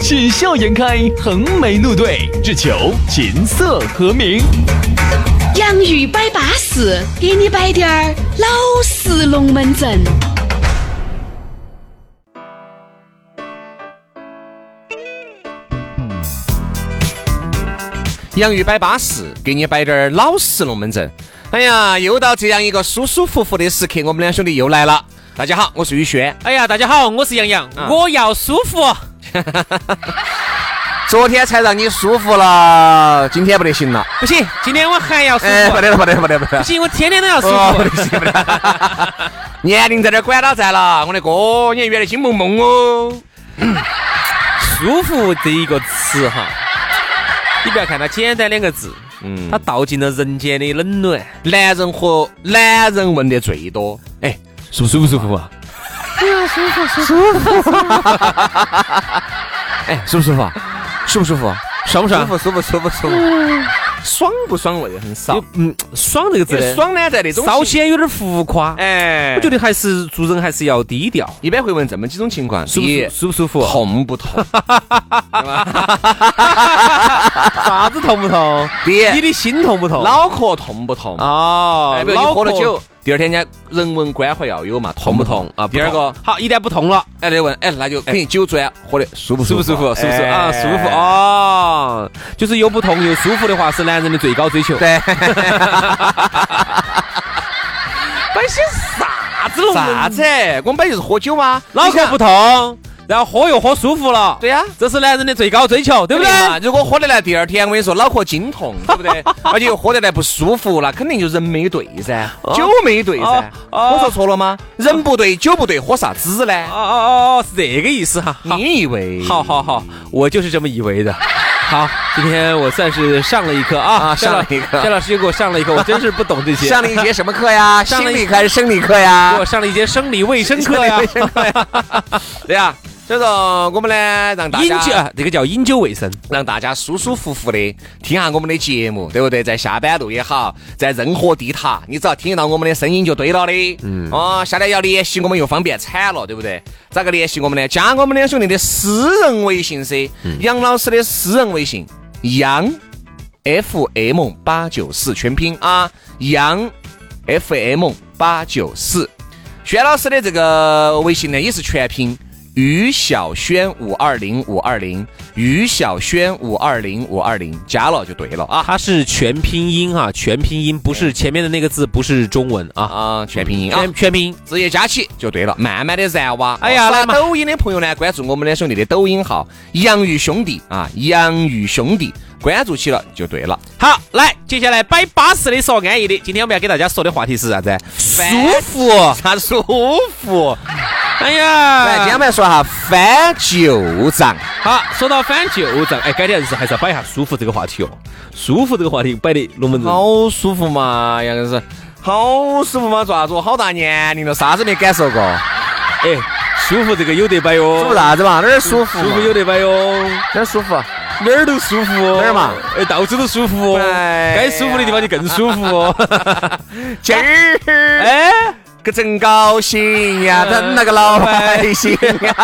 喜笑颜开，横眉怒对，只求琴瑟和鸣。洋芋摆巴士，给你摆点儿老式龙门阵。洋芋摆巴士，给你摆点儿老式龙门阵。哎呀，又到这样一个舒舒服服的时刻，我们两兄弟又来了。大家好，我是宇轩。哎呀，大家好，我是杨洋，我要舒服。昨天才让你舒服了，今天不得行了。不行，今天我还要舒服。哎，不得了，不得了，不得了，不得不行，我天天都要舒哦，不服。得行，不得。年龄在这儿管到在了，我的哥，你原来金梦梦哦。舒服这一个词哈，你不要看它简单两个字，嗯，它道尽了人间的冷暖。男人和男人问的最多，哎，舒不舒服？舒服啊？哎，舒不舒服啊？舒不舒服啊？爽不爽？舒服，舒服，舒服，舒服。爽不爽味很少，嗯，爽这个字，爽呢在那种稍显有点浮夸。哎，我觉得还是做人还是要低调。一般会问这么几种情况：舒不第一舒舒不舒服？痛不痛？啥子痛不痛？第一你的心痛不痛？脑壳痛不痛？哦哎，比如你喝了酒，第二天人家人文关怀要有嘛，痛不痛啊？第二个，好，一旦不痛了，哎，得问，哎，那就肯定酒砖喝的舒不舒服？舒不舒服？是不舒服哎啊？舒服。哦，就是又不痛又舒服的话，是男人的最高追求。对，摆些啥子龙门啥子？我们本来就是喝酒吗，脑壳不痛，然后喝又喝舒服了。对呀。这是男人的最高追求，对不对？嘛？如果喝得来，第二天我跟你说脑壳筋痛，对不对？而且又喝得来不舒服，那肯定就人没对噻，酒没对噻。哦哦我说错了吗？人不对，酒不对，喝啥子呢？哦哦哦哦，是这个意思哈。你以为？好好好，我就是这么以为的。好，今天我算是上了一课啊，啊上了一课夏老师又给我上了一课，我真是不懂这些。上了一节什么课呀？上了一心理课还是生理课呀给我？上了一节生理卫生课呀，卫生课呀。对呀，所以说我们呢，让大饮酒家啊这个叫饮酒卫生。让大家舒舒服服的听下我们的节目，对不对？在下班路也好，在任何地塔，你只要听到我们的声音就对了的。嗯。哦，下来要联系我们又方便惨了，对不对？咋个联系我们呢？加我们两兄弟的私人微信噻，杨老师的私人微信，杨 FM 八九四全拼啊，杨 FM 八九四。轩老师的这个微信呢也是全拼，于小轩五二零五二零，于小轩五二零五二零，加了就对了啊它是全拼音啊，全拼音不是前面的那个字不是中文啊，啊，全拼音啊全，全拼音。直接加起就对了，慢慢的燃哇。哎呀来嘛抖音的朋友呢，关注我们两兄弟的抖音号“洋芋兄弟”啊，“洋芋兄弟”，关注起了就对了。好，来，接下来摆巴适的说安逸的。今天我们要给大家说的话题是啥子？舒服。啥舒服？哎呀，来，今天我们来说哈翻旧账。好，说到翻旧账，哎，改天是还是要摆一下舒服这个话题哦。舒服这个话题摆的龙门阵。好舒服嘛，杨老师，好舒服嘛，做啥子？我好大年龄了，啥子没感受过？哎，舒服这个有得摆哟。舒服啥子嘛？哪儿舒服？舒服有得摆哟。哪儿舒服？哪儿都舒服哦。哪儿嘛？哎，到处都舒服哦。哎该舒服的地方就更舒服哦。今儿 哎，可真高兴呀，等那个老百姓呀。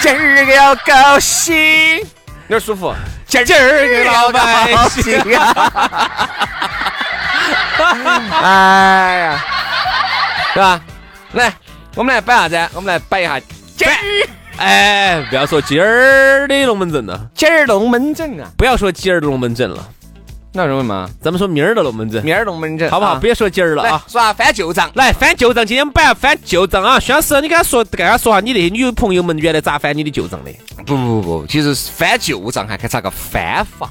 今儿个要高兴，有点舒服？今儿个老百姓呀。哎呀，是吧？来，我们来摆啥子？我们来摆一下今儿哎，不要说今儿的龙门阵了，今儿龙门阵啊，不要说今儿的龙门阵了，那认为吗？咱们说明儿的龙门阵，明儿龙门阵，好不好？啊别说今儿了来啊。说翻旧账。来翻旧账，今天我们不要翻旧账啊！薛老师，你跟他说，跟他说下你那些女朋友们原来咋翻你的旧账的？不不不，其实翻旧账还看咋个翻法。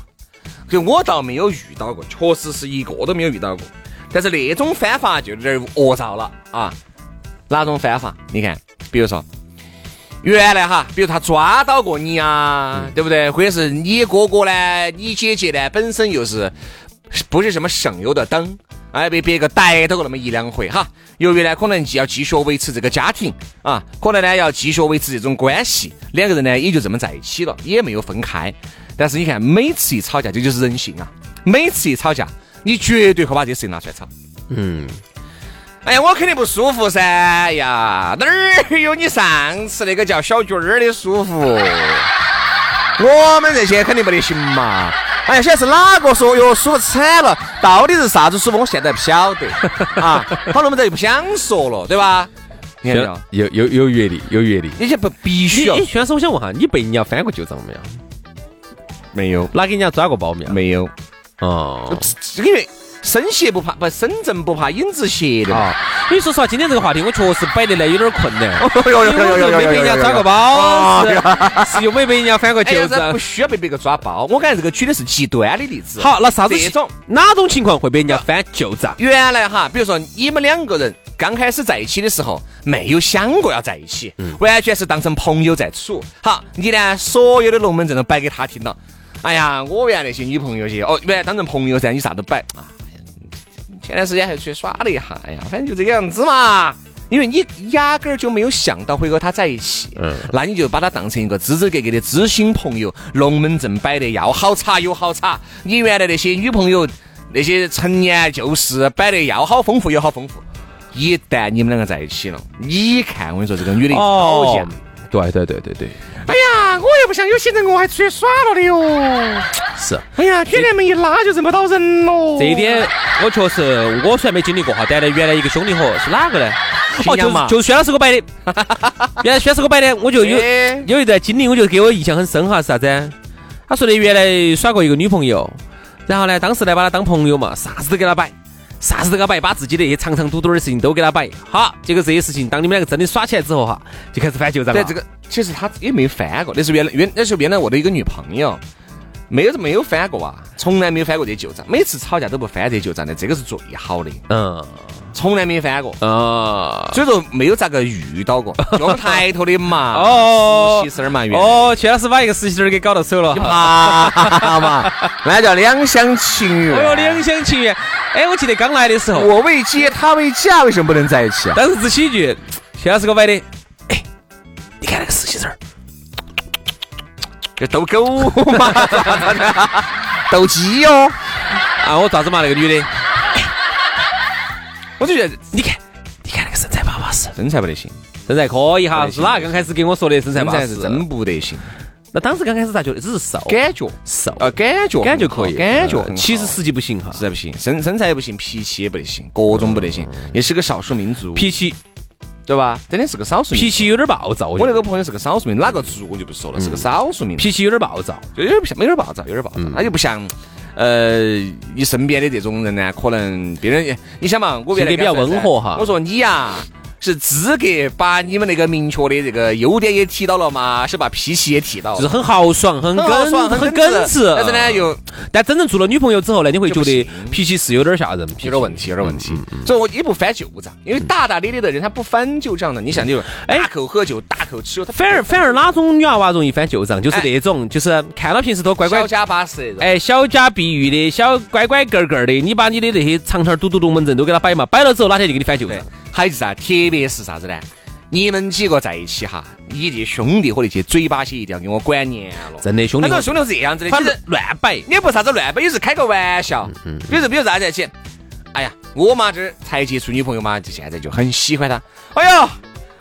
就我倒没有遇到过，确实是一个都没有遇到过。但是那种翻法就有点恶兆了啊！哪种翻法？你看，比如说，原来哈，比如他抓到过你啊，对不对？或者是你哥哥呢，你姐姐呢，本身又是不是什么省油的灯，哎，被别个逮到过那么一两回哈。由于呢，可能要继续维持这个家庭啊，可能呢要继续维持这种关系，两个人呢也就这么在一起了，也没有分开。但是你看，每次一吵架，这就是人性啊！每次一吵架，你绝对会把这事情拿出来吵。嗯。哎呀，我肯定不舒服噻！呀，哪儿有你上次那个叫小军儿的舒服？我们这些肯定不得行嘛！哎呀，现在是哪个说哟舒服惨了？到底是啥子舒服？我现在不晓得啊！好了，我们这就不想说了，对吧？你看有有有阅历，有阅历，你这不必须要。轩师，我想问哈，你被人家翻过旧账没有？没有。哪给人家抓过包没有？没有。哦，因为。生邪不怕不，身正不怕影子斜的嘛。因为说实话，今天这个话题我确实摆得来有点困难。没被人家抓过包，是又没被人家翻过旧账。不需要被别个抓包。我感觉这个举的是极端的例子。好，那啥子这种哪种情况会被人家翻旧账？原来哈，比如说你们两个人刚开始在一起的时候，没有想过要在一起，完全是当成朋友在处。好，你呢，所有的龙门阵都摆给他听了。哎呀，我原来那些女朋友些，哦，原来当成朋友噻，你啥都摆啊。前段时间还出去耍了一下，哎呀，反正就这个样子嘛。因为你压根儿就没有想到会和他在一起，嗯，那你就把他当成一个支支格格的知心朋友，龙门阵摆的要好差有好差。你原来那些女朋友那些陈年旧事摆的要好丰富有好丰富。一旦你们两个在一起了，你看我跟你说，这个女的讨厌。对对对对对。哎呀，我又不像有些人，我还出去耍了的哟。是。哎呀，天天门一拉就认不到人了。这一点我确实，我虽然没经历过哈，但是原来一个兄弟伙是哪个呢？哦，就就轩老师给我摆的。原来轩老师给我摆的，我就有有一段经历，我就给我印象很深哈，是啥子？他说的原来耍过一个女朋友，然后呢，当时呢把他当朋友嘛，啥子都给他摆。啥子都给他摆，把自己那些长长短短的事情都给他摆。好，结果这些事情，当你们两个真的耍起来之后哈，就开始翻旧账了。这个其实他也没翻过，那是原来原那是原来我的一个女朋友，没有没有翻过啊，从来没有翻过这旧账。每次吵架都不翻这旧账的，这个是最好的。嗯。从来没翻过啊，所以说没有咋个遇到过，用抬头的嘛，哦，实习生嘛，哦，薛老师把一个实习生给搞到手了，好嘛，那叫两厢情愿。哎呦，两厢情愿。哎，我记得刚来的时候，我为接，他为嫁，为什么不能在一起啊？当时只起一句，薛老师给我摆的，哎，你看那个实习生，这逗狗嘛，斗鸡哟，啊，我咋子嘛，那个女的。我就觉得，你看，你看那个身材巴巴适，身材不得行，身材可以哈。是哪刚开始给我说的身材巴适？是真不得行。那当时刚开始咋觉得？只是瘦，感觉瘦啊，感觉感觉可以，感觉。其实实际不行哈，实在不行，身身材也不行，脾气也不得行，各种不得行，也是个少数民族。脾气，对吧？真的是个少数民。脾气有点暴躁。我那个朋友是个少数民族，哪个族我就不说了，是个少数民族。脾气有点暴躁，就有点像，有点暴躁，有点暴躁。他就不像。呃，你身边的这种人呢，可能别人，你想嘛，我原来比较温和哈。我说你呀。是资格把你们那个明确的这个优点也提到了嘛？是把脾气也提到，就是很豪爽，很耿爽，很耿直。但是呢，又但真正做了女朋友之后呢，你会觉得脾气是有点吓人，有点问题，有点问题。所以我也不翻旧账，因为大大咧咧的人他不翻旧账的。你像你大口喝酒，大口吃，他反而反而哪种女娃娃容易翻旧账？就是那种就是看到平时都乖乖小家巴适，哎，小家碧玉的小乖乖个个的，你把你的那些长长嘟嘟龙门阵都给他摆嘛，摆了之后哪天就给你翻旧账。还是啥？特别是啥子呢？你们几个在一起哈，你这兄弟伙那些嘴巴些一定要给我管严了。真的兄弟，他说兄弟是这样子的，反正乱摆，你也不啥子乱摆，也是开个玩笑。嗯，比如比如啥在一起？哎呀，我嘛这儿才接触女朋友嘛，就现在就很喜欢她。哎呦，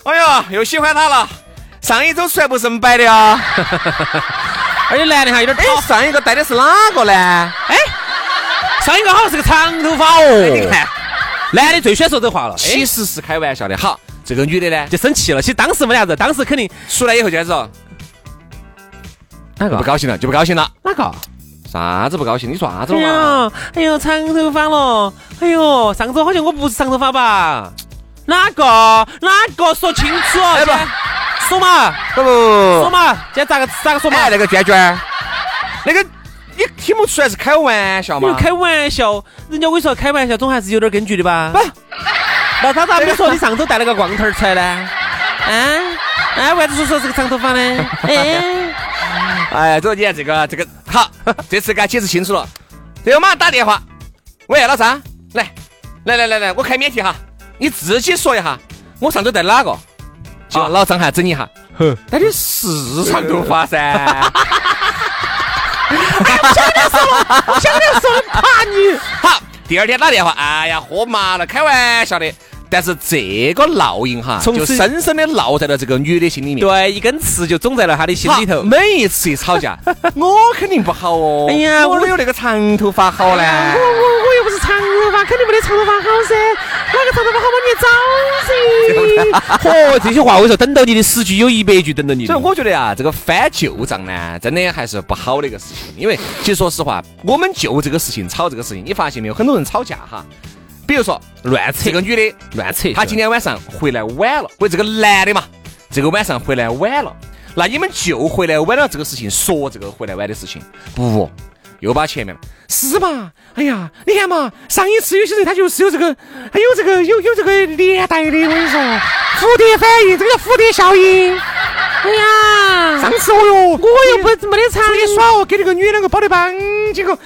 哎呦，又喜欢她了。上一周出来不是这么摆的啊？而 且男的哈有点 吵。上一个带的是哪个呢？哎，上一个好像是个长头发哦。你看。男的最喜欢说这话了，其实是开玩笑的。好，这个女的呢就生气了。其实当时没啥子，当时肯定出来以后就开始说哪个不高兴了，就不高兴了。哪个？啥子不高兴？你说啥子嘛？哎呦，长头发了。哎呦，上周好像我不是长头发吧？哪个？哪个？说清楚。哎不，说嘛？不不说嘛？今天咋个咋个说嘛？那个娟娟，那个。你听不出来是开玩笑吗？开玩笑，人家我跟你说开玩笑总还是有点根据的吧？不，那他咋没说你上周带了个光头出来呢？啊，哎，为啥子说是个长头发呢？哎，哎，这你看这个这个好，这次给他解释清楚了。这个马上打电话，喂，老张，来来来来来，我开免提哈，你自己说一下，我上周带哪个？就老张还整一下，哼，那你是长头发噻。我想点说了，我想点说了，怕你。好，第二天打电话，哎呀，喝麻了，开玩笑的。但是这个烙印哈，就深深的烙在了这个女的心里面。对，一根刺就种在了她的心里头。每一次一吵架，我肯定不好哦。哎呀，我有那个长头发好呢。我我我又不是长头发，肯定没得长头发好噻。哪个长头发好嘛？你找噻。嚯，这些话我说，等到你的十句有一百句等到你。所以我觉得啊，这个翻旧账呢，真的还是不好的一个事情。因为其实说实话，我们就这个事情吵这个事情，你发现没有？很多人吵架哈。比如说乱扯，这个女的乱扯，她今天晚上回来晚了，或这个男的嘛，这个晚上回来晚了，那你们就回来晚了这个事情说这个回来晚的事情，不，又把前面，是嘛？哎呀，你看嘛，上一次有些人他就是有这个，还有这个有有这个连带的，我跟你说，蝴蝶反应，这个叫蝴蝶效应。哎呀，上次哦哟，我又不没得长，出去耍哦，给那个女两个包的帮，结果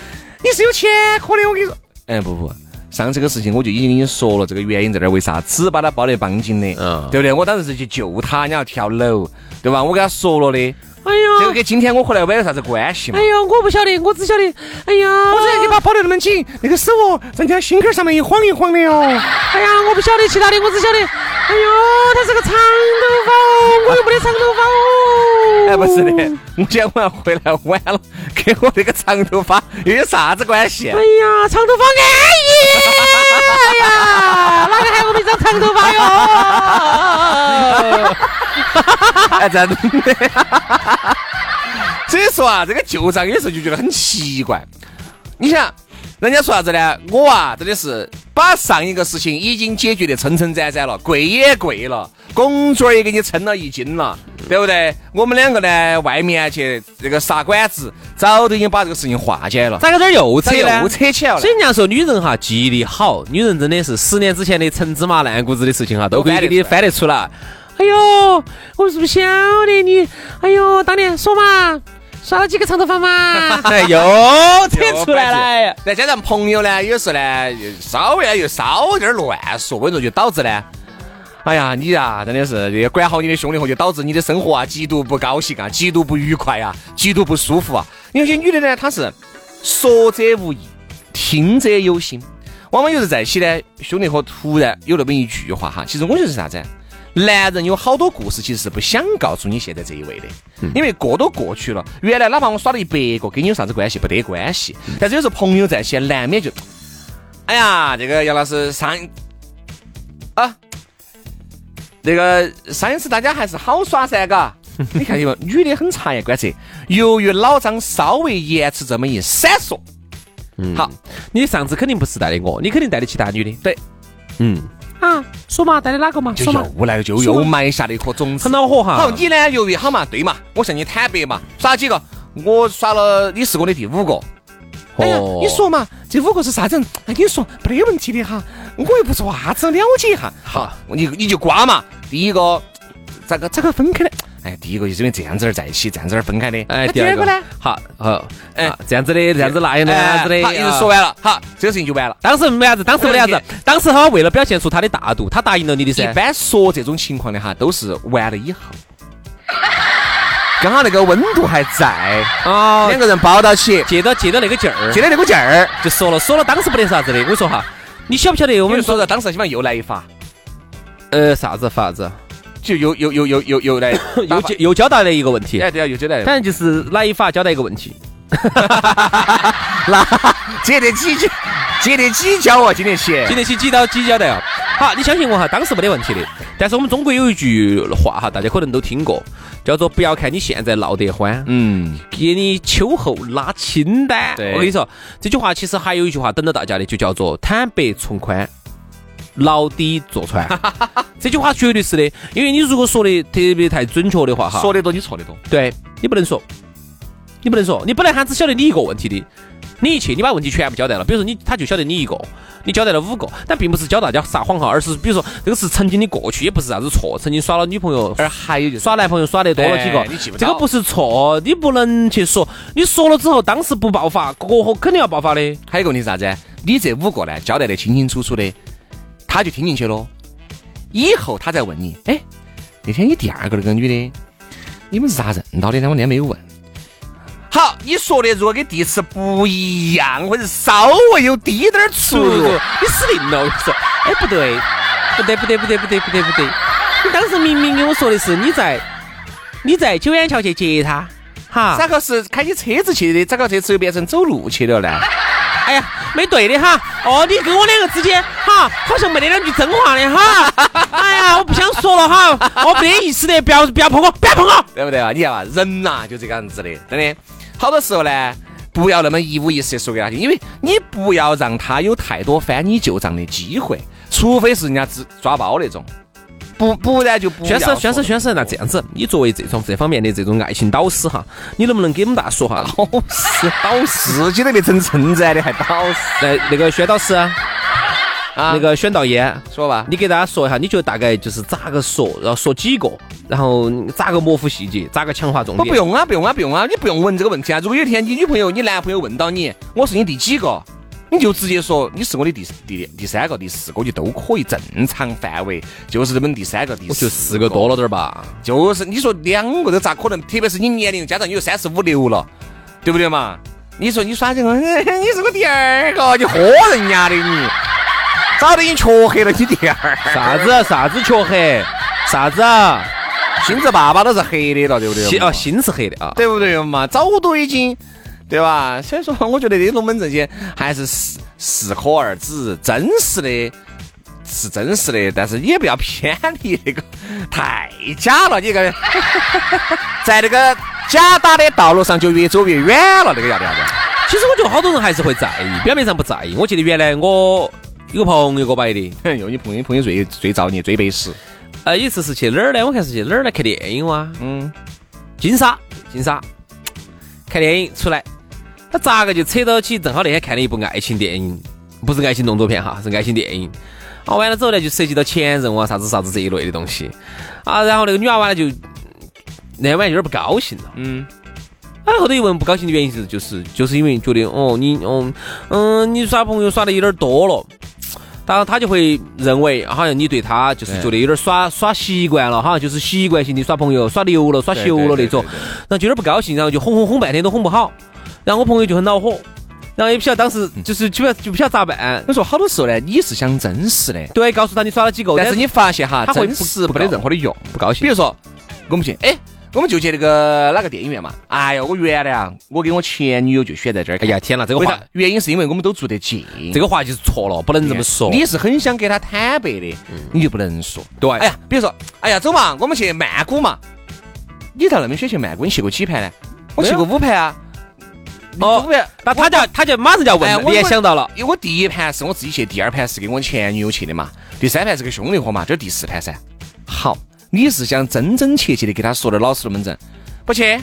你是有前科的，我跟你说。哎，不不。上这个事情我就已经跟你说了，这个原因在那儿，为啥只把他包得绑紧的？嗯，对不对？我当时是去救他，你要跳楼，对吧？我跟他说了的。哎呀，这个跟今天我回来没有啥子关系嘛？哎呀，我不晓得，我只晓得，哎呀，我只要你把他包得那么紧，那个手哦，在家心口上面一晃一晃的哦。哎呀，我不晓得其他的，我只晓得，哎呦，他是个长头发哦，我又没得长头发哦。哎，不是的，我今天晚上回来晚了，跟我这个长头发又有啥子关系？哎呀，长头发安逸。哎呀，哪个喊我们长长头发哟？哎，真的。所以说啊，这个旧账有时候就觉得很奇怪。你想，人家说啥子呢？我啊，真的是把上一个事情已经解决的撑撑展展了，跪也跪了，工作也给你撑了一斤了，对不对？我们两个呢，外面去这个杀馆子，早都已经把这个事情化解了。咋个这儿又扯又扯起来了？所以人家说女人哈，记忆力好，女人真的是十年之前的陈芝麻烂谷子的事情哈，都可以给你翻得出来。哎呦，我是不是晓得你，哎呦，当年说嘛。耍了几个长头发嘛？哎又扯出来了。再加上朋友呢，有时候呢，又稍微呢又稍有点乱说，我跟你说，就导致呢，哎呀，你啊，真的是也管好你的兄弟伙，就导致你的生活啊，极度不高兴啊，极度不愉快啊，极度不舒服啊。有些女的呢，她是说者无意，听者有心，往往有时在一起呢，兄弟伙突然有那么一句话哈，其实我觉得是啥子？男人有好多故事，其实是不想告诉你现在这一位的，因为过都过去了。原来哪怕我耍了一百个，跟你有啥子关系？不得关系。但是有时候朋友在线，难免就，哎呀，这个杨老师上啊，那个上一次大家还是好耍噻，嘎。你看有女的很察言观色，由于老张稍微延迟这么一闪烁，嗯，好，你上次肯定不是带的我，你肯定带的其他女的，对，嗯。啊，说嘛，带的哪个嘛？说嘛，又来就又埋下了一颗种子，很恼火哈。好，你呢？由于好嘛，对嘛，我向你坦白嘛，耍几个？我耍了，你是我的第五个。哎呀，你说嘛，这五个是啥子？哎，你说，没得问题的哈。我又不是啥子，了解一下。好，你你就瓜嘛。第一个，咋个咋个分开的？哎，第一个就是因为这样子儿在一起，这样子儿分开的。哎，第二个呢？好，好，哎，这样子的，这样子那样那样子的。好，一直说完了，好，这个事情就完了。当时没啥子，当时没啥子，当时他为了表现出他的大度，他答应了你的噻。一般说这种情况的哈，都是完了以后，刚好那个温度还在，哦，两个人抱到起，借到借到那个劲儿，借到那个劲儿，就说了，说了，当时不得啥子的。我跟你说哈，你晓不晓得我们说的当时希望又来一发，呃，啥子法子？就又又又又又又来又交又交代了一个问题，哎对啊，又交代，反正就是哪一发交代一个问题，那接得起就接得起交啊，接得起，接得起几刀几交代啊。好，你相信我哈，当时没得问题的。但是我们中国有一句话哈，大家可能都听过，叫做不要看你现在闹得欢，嗯，给你秋后拉清单。我跟你说，这句话其实还有一句话等着大家的，就叫做坦白从宽。牢底坐穿，这句话绝对是的，因为你如果说的特别太准确的话，哈，说得多你错得多，对你不能说，你不能说，你本来还只晓得你一个问题的，你一去，你把问题全部交代了，比如说你他就晓得你一个，你交代了五个，但并不是教大家撒谎哈，而是比如说这个是曾经的过去，也不是啥子错，曾经耍了女朋友，而还有就是耍男朋友耍得多了几个这个不是错，你不能去说，你说了之后当时不爆发，过后肯定要爆发的。还有一个问题是啥子？你这五个呢，交代得清清楚楚的，他就听进去了。以后他再问你，哎，那天你第二个那个女的，你们是咋认到的呢？我那天没有问。好，你说的如果跟第一次不一样，或者稍微有滴点儿出入，你死定了！我跟你说，哎，不对，不对，不对，不对，不对，不对，不对，你当时明明跟我说的是你在你在九眼桥去接他，哈，咋个是开起车子去的？咋个这次又变成走路去了呢？哎呀，没对的哈。哦，你跟我两个之间哈，好像没得两句真话的哈。哎呀，我不想说了哈，我没得意思的，不要不要碰我，不要碰我。对不对啊？你看嘛，人呐、就这个样子的，真的。好多时候呢，不要那么一五一十的说给他听，因为你不要让他有太多翻你旧账的机会，除非是人家只抓包那种，不不然就不宣师，宣师，宣师，那这样子，你作为这种这方面的这种爱情导师哈，你能不能给我们大家说哈？老师导师，自己都没成称赞的还导师那那个宣导师，啊？那个宣导员，说吧，你给大家说一下，你觉得大概就是咋个说，然后说几个，然后咋个模糊细节，咋个强化重点？不不用啊，不用啊，不用啊，你不用问这个问题啊。如果有一天你女朋友、你男朋友问到你，我是你第几个，你就直接说你是我的第第第三个、第四个，就都可以，正常范围就是这么第三个、第我四就四个多了点儿吧。就是你说两个都咋可能？特别是你年龄加上你有三十五六了，对不对嘛？你说你耍这个，你是我第二个，你豁人家的你，早都已经黢黑了，你第二啥子啥子黢黑？啥子啊？心子爸爸都是黑的了，对不对嘛？心哦，心是黑的啊。对不对嘛？早都已经，对吧？所以说，我觉得这龙门阵些还是适适可而止，真实的。是真实的，但是也不要偏离那个太假了。你个 在那个假打的道路上就越走越远了，那个要得啥子？其实我觉得好多人还是会在意，表面上不在意。我记得原来我有个朋友给我摆的，用你朋友朋友最最造孽最背时。呃，有一次是去哪儿呢？我看是去哪儿来看电影哇？嗯，金沙，金沙，看电影出来，他咋个就扯到起？正好那天看了一部爱情电影，不是爱情动作片哈，是爱情电影。啊，完了之后呢，就涉及到前任啊，啥子啥子这一类的东西啊。然后那个女娃娃呢，就那晚有点不高兴了。嗯，啊，后头一问不高兴的原因是，就是就是因为觉得哦，你哦嗯，你耍朋友耍的有点多了。然后，他就会认为，好像你对他就是觉得有点耍耍习惯了，好像就是习惯性的耍朋友，耍溜了、耍熟了那种，然后就有点不高兴，然后就哄哄哄半天都哄不好，然后我朋友就很恼火，然后也不晓得当时就是就不晓得就不晓得咋办。我说好多时候呢，你是想真实的，对，告诉他你耍了几个，但是你发现哈，他会真实不没得任何的用。不高兴比如说，我们去，哎，我们就去那个哪个电影院嘛？哎呀，我原来啊，我跟我前女友就选在这儿。哎呀，天哪，这个话？原因是因为我们都住得近。这个话就是错了，不能这么说。你是很想给他坦白的，你就不能说。对哎呀，比如说，哎呀，走嘛，我们去曼谷嘛。你到那边选去曼谷？你去过几盘呢？我去过五盘啊。哦那他叫他就马上就要问也想到了。因为我第一盘是我自己去，第二盘是跟我前女友去的嘛，第三盘是跟兄弟伙嘛，这是第四盘噻。好，你是想真真切切的给他说点老实龙门阵，不去？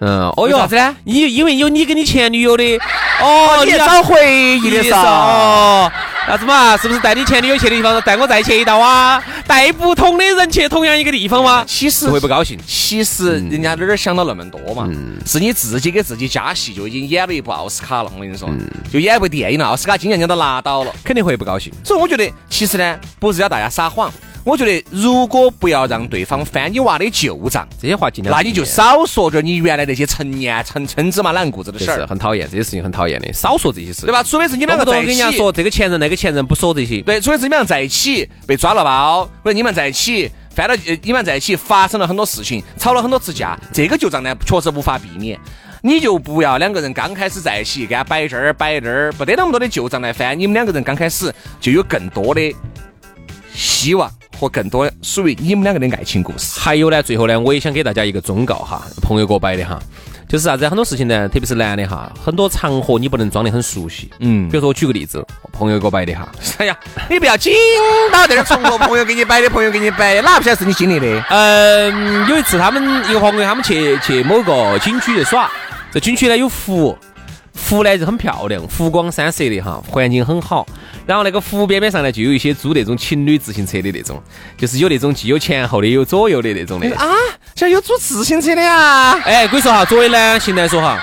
嗯，哦哟，为啥子呢？因因为有你跟你前女友的，哦，要你也找回忆的噻。哦，啥子嘛？是不是带你前女友去的地方，带我再去一道啊？带不同的人去同样一个地方吗？其实是会不高兴。其实人家哪儿想到那么多嘛？是你自己给自己加戏，就已经演了一部奥斯卡了。我跟你说，就演一部电影了，奥斯卡金像奖都拿到了。肯定会不高兴。所以我觉得，其实呢，不是要大家撒谎。我觉得，如果不要让对方翻你娃的旧账，这些话尽量那你就少说点你原来那些陈年陈陈芝麻烂谷子的事儿，很讨厌，这些事情很讨厌的，少说这些事，对吧？？除非是你们两个在一起，跟人家说这个前任那个前任，不说这些。对，除非是你们俩在一起被抓了包，或者你们在一起翻了，呃你们在一起发生了很多事情，吵了很多次架，这个旧账呢确实无法避免。你就不要两个人刚开始在一起，给他摆这儿摆那儿，不得那么多的旧账来翻。你们两个人刚开始就有更多的希望和更多属于你们两个的爱情故事。还有呢，最后呢，我也想给大家一个忠告哈，朋友给我摆的哈，就是啥子？很多事情呢，特别是男的哈，很多场合你不能装得很熟悉。嗯比如说我举个例子，朋友给我摆的哈，哎呀，你不要紧到这儿重复 朋友给你摆的，朋友给你摆的，哪不晓得是你经历的？嗯，有一次他们一个朋友他们去去某个景区去耍，这景区呢有湖，湖呢就很漂亮，湖光山色的哈，环境很好。然后那个湖边边上呢，就有一些租那种情侣自行车的那种，就是有那种既有前后的，有左右的那种的。啊，这有租自行车的呀？哎，跟你说哈，作为男性来说哈，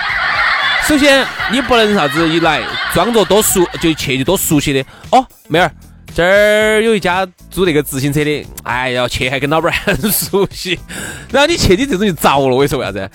首先你不能啥子一来装作多熟，就去就多熟悉的。哦，妹儿，这儿有一家租那个自行车的，哎呀，去还跟老板很 熟悉。然后你去，你这种就着了。我跟你说为啥子？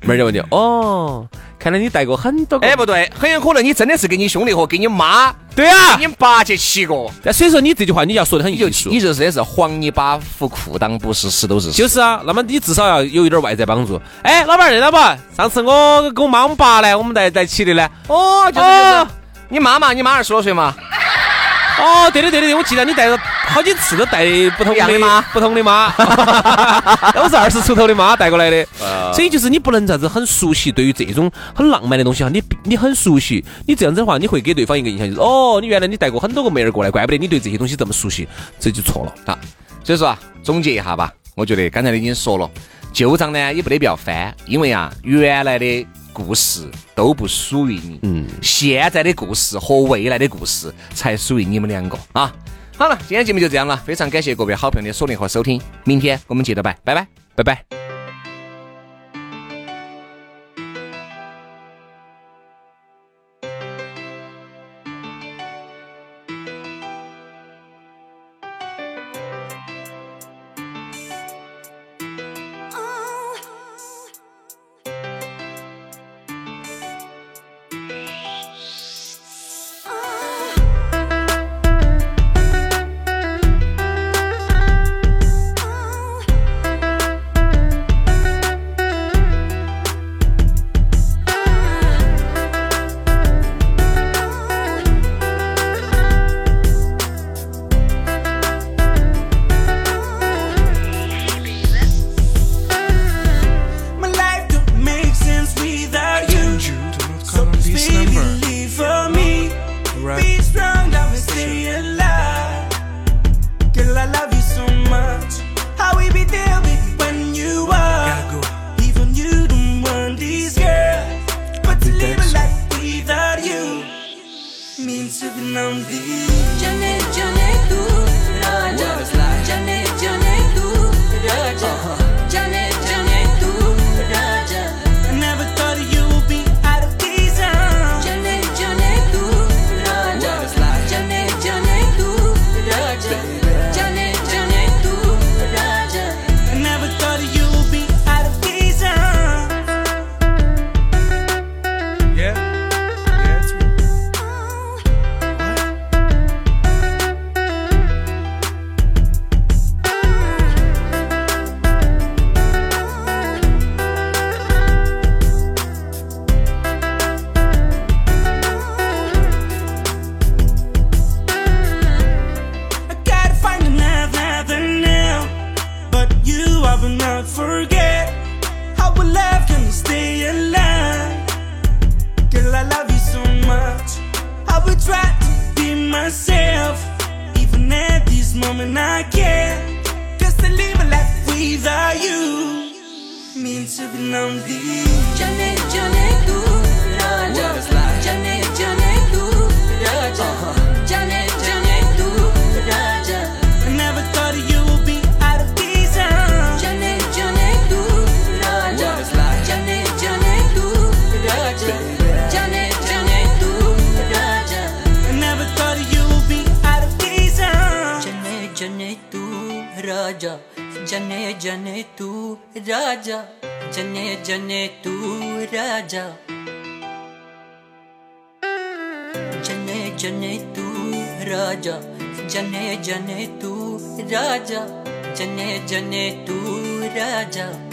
妹儿就问你，哦。看来你带过很多个，哎，不对，很有可能你真的是给你兄弟伙、给你妈，对啊，给你爸去骑过。但所以说你这句话你要说的很艺术，你就是也是黄泥巴糊裤裆，不是石头是。就是啊，那么你至少要有一点外在帮助。哎，老板认得不？上次我跟我妈、我爸呢，我们在在起的呢。哦，就是就是。你妈妈，你妈二十多岁嘛？哦，对的对的，我记得你带了好几次都带不同的妈，不同的妈，都是二十出头的妈带过来的。所以就是你不能这样子很熟悉，对于这种很浪漫的东西哈，你你很熟悉，你这样子的话，你会给对方一个印象就是哦，你原来你带过很多个妹儿过来，怪不得你对这些东西这么熟悉，这就错了啊。所以说啊，总结一下吧，我觉得刚才你已经说了，旧账呢也不得不要翻，因为啊，原来的。故事都不属于你，嗯，现在的故事和未来的故事才属于你们两个啊！好了，今天节目就这样了，非常感谢各位好朋友的锁定和收听，明天我们接着拜，拜拜，拜拜。this moment I can't Just to live a life without you Me to be lonely Jane, Jane, do, Raja Jane, Jane, do, Raja जने जने तू राजा, जने जने तू राजा। जने जने तू राजा, जने जने तू राजा, जने जने तू राजा।